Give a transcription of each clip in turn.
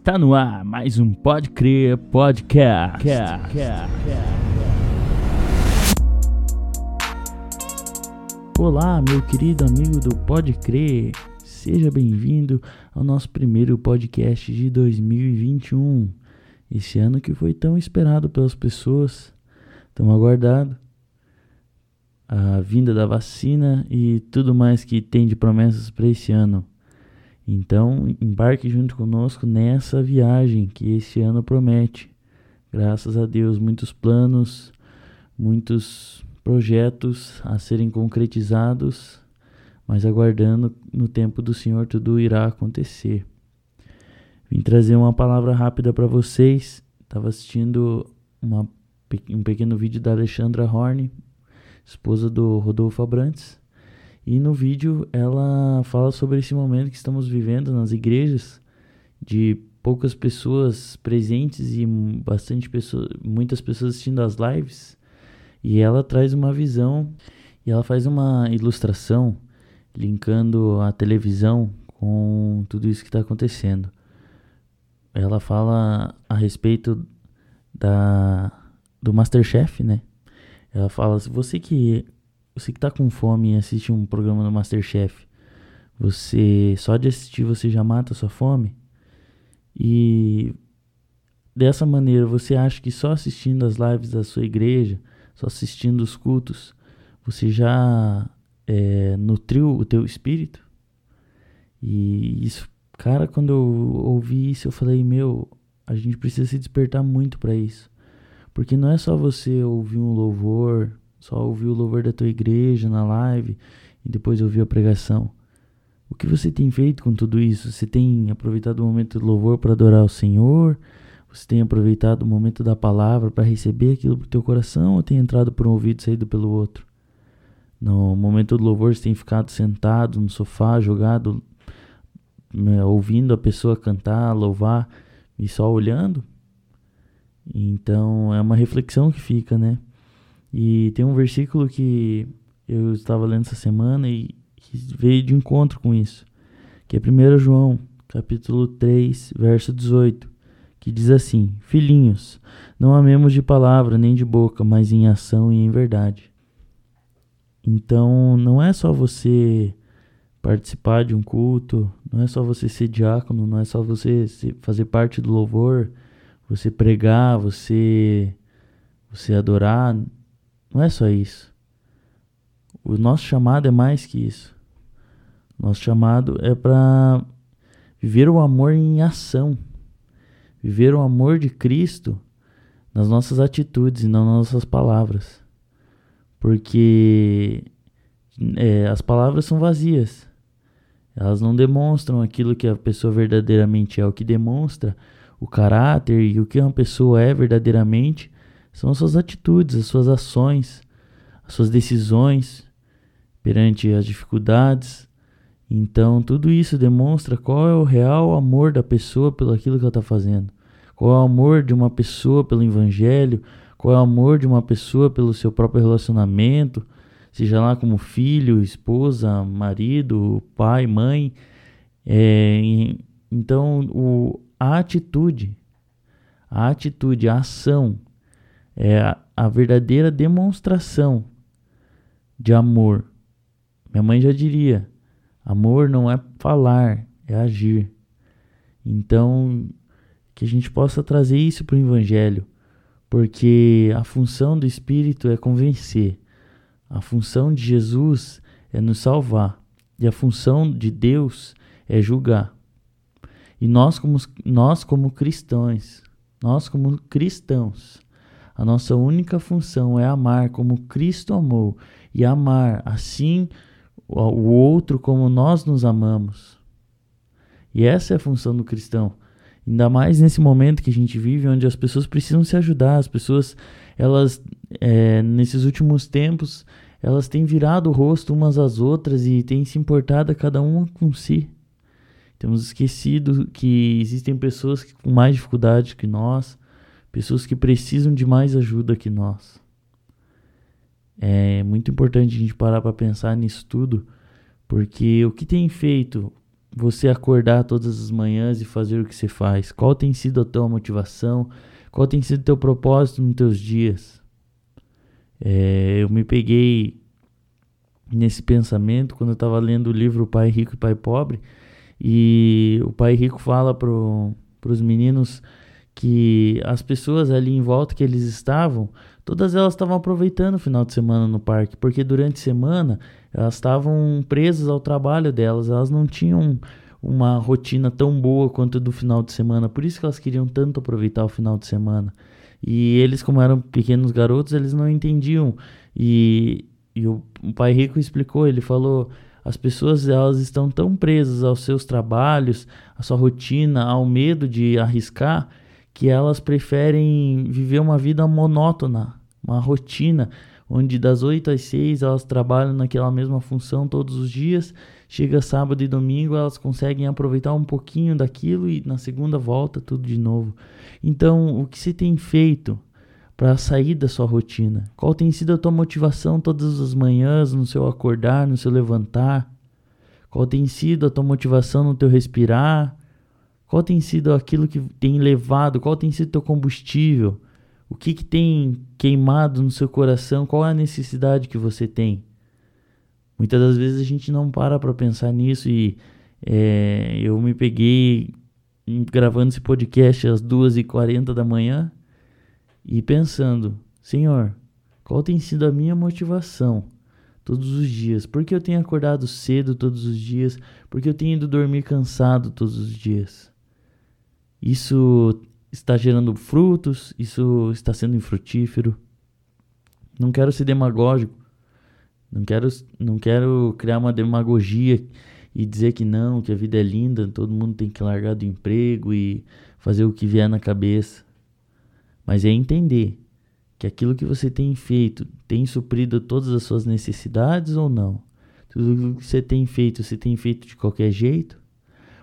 Está no ar mais um Pode Crer Podcast. Olá, meu querido amigo do Pode Crer. Seja bem-vindo ao nosso primeiro podcast de 2021. Esse ano que foi tão esperado pelas pessoas, tão aguardado. A vinda da vacina e tudo mais que tem de promessas para esse ano. Então, embarque junto conosco nessa viagem que esse ano promete. Graças a Deus, muitos planos, muitos projetos a serem concretizados, mas aguardando no tempo do Senhor tudo irá acontecer. Vim trazer uma palavra rápida para vocês. Estava assistindo uma, um pequeno vídeo da Alexandra Horne, esposa do Rodolfo Abrantes. E no vídeo ela fala sobre esse momento que estamos vivendo nas igrejas, de poucas pessoas presentes e bastante pessoas, muitas pessoas assistindo as lives. E ela traz uma visão e ela faz uma ilustração linkando a televisão com tudo isso que está acontecendo. Ela fala a respeito da do Masterchef, né? Ela fala, se você que você que tá com fome e assiste um programa do Masterchef, você só de assistir você já mata a sua fome? E dessa maneira, você acha que só assistindo as lives da sua igreja, só assistindo os cultos, você já é, nutriu o teu espírito? E isso, cara, quando eu ouvi isso, eu falei, meu, a gente precisa se despertar muito para isso. Porque não é só você ouvir um louvor, só ouvir o louvor da tua igreja na live e depois ouvir a pregação. O que você tem feito com tudo isso? Você tem aproveitado o momento do louvor para adorar o Senhor? Você tem aproveitado o momento da palavra para receber aquilo para o teu coração ou tem entrado por um ouvido e saído pelo outro? No momento do louvor você tem ficado sentado no sofá, jogado, né, ouvindo a pessoa cantar, louvar e só olhando? Então é uma reflexão que fica, né? E tem um versículo que eu estava lendo essa semana e veio de encontro com isso, que é 1 João, capítulo 3, verso 18, que diz assim: Filhinhos, não amemos de palavra nem de boca, mas em ação e em verdade. Então, não é só você participar de um culto, não é só você ser diácono, não é só você fazer parte do louvor, você pregar, você você adorar, não é só isso. O nosso chamado é mais que isso. Nosso chamado é para viver o amor em ação. Viver o amor de Cristo nas nossas atitudes e não nas nossas palavras. Porque é, as palavras são vazias. Elas não demonstram aquilo que a pessoa verdadeiramente é. O que demonstra o caráter e o que uma pessoa é verdadeiramente são as suas atitudes, as suas ações, as suas decisões perante as dificuldades. Então, tudo isso demonstra qual é o real amor da pessoa pelo aquilo que ela está fazendo. Qual é o amor de uma pessoa pelo evangelho, qual é o amor de uma pessoa pelo seu próprio relacionamento, seja lá como filho, esposa, marido, pai, mãe. É, então, o, a atitude, a atitude, a ação é a, verdadeira demonstração de amor. Minha mãe já diria: amor não é falar, é agir. Então, que a gente possa trazer isso para o Evangelho, porque a função do Espírito é convencer, a função de Jesus é nos salvar, e a função de Deus é julgar. E nós, como, nós, como cristãos, nós, como cristãos, a nossa única função é amar como Cristo amou e amar assim o outro como nós nos amamos. E essa é a função do cristão. Ainda mais nesse momento que a gente vive, onde as pessoas precisam se ajudar, as pessoas, elas, é, nesses últimos tempos, elas têm virado o rosto umas às outras e têm se importado cada uma com si. Temos esquecido que existem pessoas com mais dificuldade que nós, pessoas que precisam de mais ajuda que nós. É muito importante a gente parar para pensar nisso tudo, porque o que tem feito você acordar todas as manhãs e fazer o que você faz? Qual tem sido a tua motivação? Qual tem sido o teu propósito nos teus dias? É, eu me peguei nesse pensamento quando eu estava lendo o livro Pai Rico e Pai Pobre e o pai rico fala para os meninos que as pessoas ali em volta que eles estavam, todas elas estavam aproveitando o final de semana no parque, porque durante a semana elas estavam presas ao trabalho delas, elas não tinham uma rotina tão boa quanto do final de semana, por isso que elas queriam tanto aproveitar o final de semana. E eles, como eram pequenos garotos, eles não entendiam. E, e o, o pai rico explicou, ele falou: as pessoas elas estão tão presas aos seus trabalhos, à sua rotina, ao medo de arriscar, que elas preferem viver uma vida monótona, uma rotina, onde das 8 às 6 elas trabalham naquela mesma função todos os dias. Chega sábado e domingo, elas conseguem aproveitar um pouquinho daquilo e na segunda volta tudo de novo. Então, o que se tem feito para sair da sua rotina? Qual tem sido a tua motivação todas as manhãs, no seu acordar, no seu levantar? Qual tem sido a tua motivação no teu respirar? Qual tem sido aquilo que tem levado? Qual tem sido o teu combustível? O que, que tem queimado no seu coração? Qual é a necessidade que você tem? Muitas das vezes a gente não para para pensar nisso e é, eu me peguei gravando esse podcast às 2h40 da manhã e pensando: Senhor, qual tem sido a minha motivação todos os dias? Por que eu tenho acordado cedo todos os dias? Por que eu tenho ido dormir cansado todos os dias? Isso está gerando frutos? Isso está sendo infrutífero? Não quero ser demagógico. Não quero, não quero criar uma demagogia e dizer que não, que a vida é linda, todo mundo tem que largar do emprego e fazer o que vier na cabeça. Mas é entender que aquilo que você tem feito tem suprido todas as suas necessidades ou não. Tudo que você tem feito, você tem feito de qualquer jeito?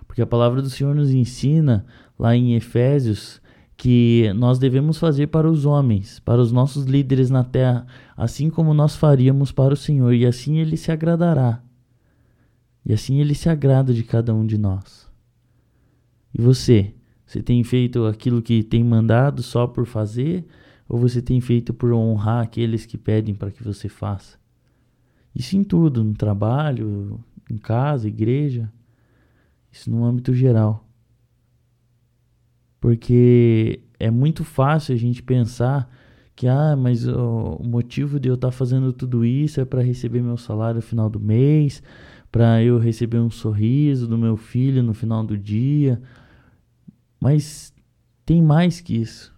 Porque a palavra do Senhor nos ensina lá em Efésios que nós devemos fazer para os homens, para os nossos líderes na terra, assim como nós faríamos para o Senhor, e assim ele se agradará. E assim ele se agrada de cada um de nós. E você? Você tem feito aquilo que tem mandado só por fazer? Ou você tem feito por honrar aqueles que pedem para que você faça? Isso em tudo, no trabalho, em casa, igreja. Isso no âmbito geral. Porque é muito fácil a gente pensar que, ah, mas o, motivo de eu estar tá fazendo tudo isso é para receber meu salário no final do mês, para eu receber um sorriso do meu filho no final do dia, mas tem mais que isso.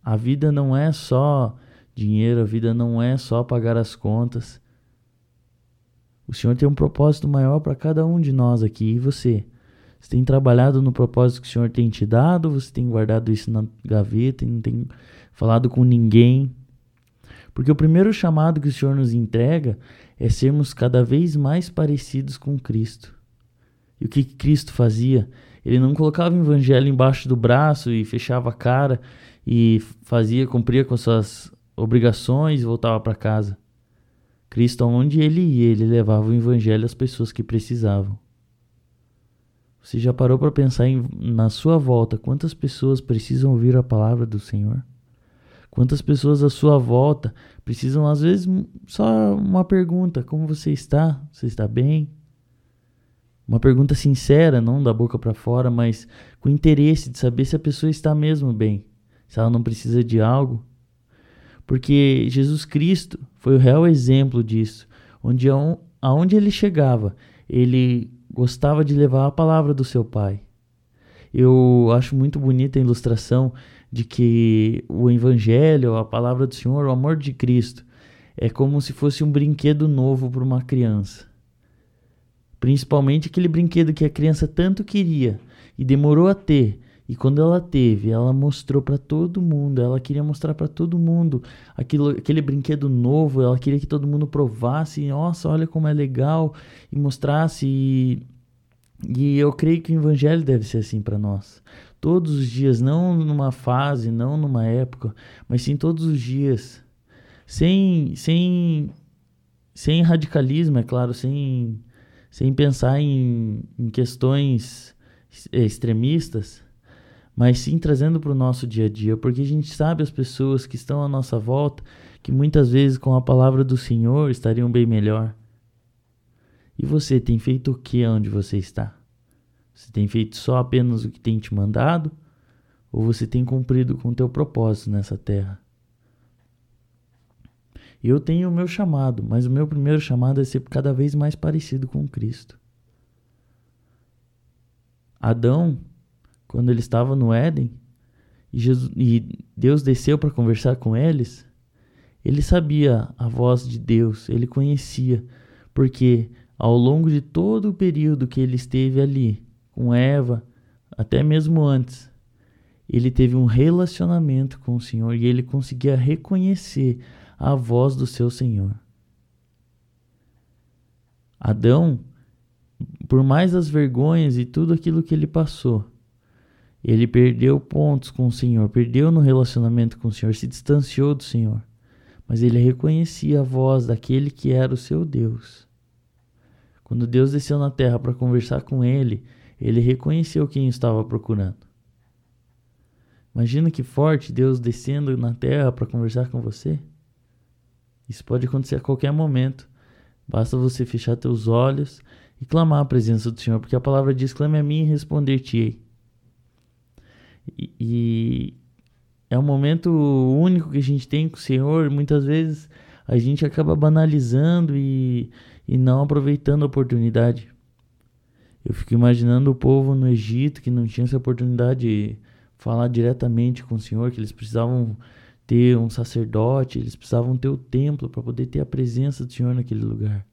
A vida não é só dinheiro, a vida não é só pagar as contas. O Senhor tem um propósito maior para cada um de nós aqui. E você? Você tem trabalhado no propósito que o Senhor tem te dado? Você tem guardado isso na gaveta e não tem falado com ninguém? Porque o primeiro chamado que o Senhor nos entrega é sermos cada vez mais parecidos com Cristo. E o que Cristo fazia? Ele não colocava o evangelho embaixo do braço e fechava a cara e fazia, cumpria com suas obrigações e voltava para casa. Cristo, onde ele ia, ele levava o evangelho às pessoas que precisavam. Você já parou para pensar em, na sua volta quantas pessoas precisam ouvir a palavra do Senhor? Quantas pessoas à sua volta precisam, às vezes, só uma pergunta: como você está? Você está bem? Uma pergunta sincera, não da boca para fora, mas com interesse de saber se a pessoa está mesmo bem, se ela não precisa de algo. Porque Jesus Cristo foi o real exemplo disso, onde aonde ele chegava, ele gostava de levar a palavra do seu Pai. Eu acho muito bonita a ilustração de que o evangelho, a palavra do Senhor, o amor de Cristo é como se fosse um brinquedo novo para uma criança. Principalmente aquele brinquedo que a criança tanto queria e demorou a ter. E quando ela teve, ela mostrou para todo mundo, ela queria mostrar para todo mundo aquilo, aquele brinquedo novo, ela queria que todo mundo provasse, nossa, olha como é legal, e mostrasse. E, e eu creio que o evangelho deve ser assim para nós. Todos os dias, não numa fase, não numa época, mas sim todos os dias. Sem, sem, sem radicalismo, é claro, sem sem pensar em, em questões extremistas, mas sim trazendo para o nosso dia a dia, porque a gente sabe as pessoas que estão à nossa volta que muitas vezes com a palavra do Senhor estariam bem melhor. E você tem feito o que onde você está? Você tem feito só apenas o que tem te mandado? Ou você tem cumprido com o teu propósito nessa terra? Eu tenho o meu chamado, mas o meu primeiro chamado é ser cada vez mais parecido com Cristo. Adão, quando ele estava no Éden, e, Jesus, e Deus desceu para conversar com eles, ele sabia a voz de Deus, ele conhecia, porque ao longo de todo o período que ele esteve ali com Eva, até mesmo antes, ele teve um relacionamento com o Senhor e ele conseguia reconhecer a voz do seu Senhor. Adão, por mais as vergonhas e tudo aquilo que ele passou, ele perdeu pontos com o Senhor, perdeu no relacionamento com o Senhor, se distanciou do Senhor. Mas ele reconhecia a voz daquele que era o seu Deus. Quando Deus desceu na terra para conversar com ele, ele reconheceu quem estava procurando. Imagina que forte Deus descendo na terra para conversar com você. Isso pode acontecer a qualquer momento. Basta você fechar teus olhos e clamar a presença do Senhor, porque a palavra diz: clame a mim e responder-te-ei. E, é um momento único que a gente tem com o Senhor. Muitas vezes a gente acaba banalizando e, e não aproveitando a oportunidade. Eu fico imaginando o povo no Egito que não tinha essa oportunidade de falar diretamente com o Senhor, que eles precisavam ter um sacerdote, eles precisavam ter o templo para poder ter a presença do Senhor naquele lugar.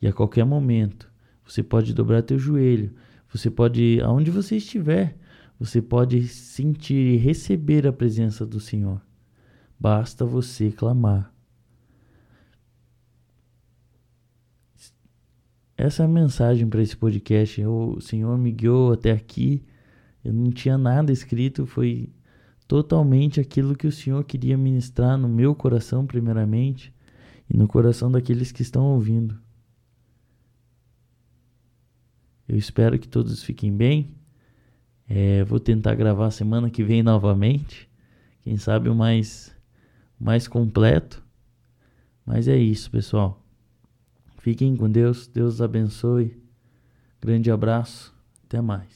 E a qualquer momento, você pode dobrar teu joelho, você pode, aonde você estiver, você pode sentir e receber a presença do Senhor. Basta você clamar. Essa é a mensagem para esse podcast. O Senhor me guiou até aqui. Eu não tinha nada escrito, foi totalmente aquilo que o Senhor queria ministrar no meu coração, primeiramente, e no coração daqueles que estão ouvindo. Eu espero que todos fiquem bem. É, vou tentar gravar semana que vem novamente. Quem sabe o mais, mais completo. Mas é isso, pessoal. Fiquem com Deus. Deus abençoe. Grande abraço. Até mais.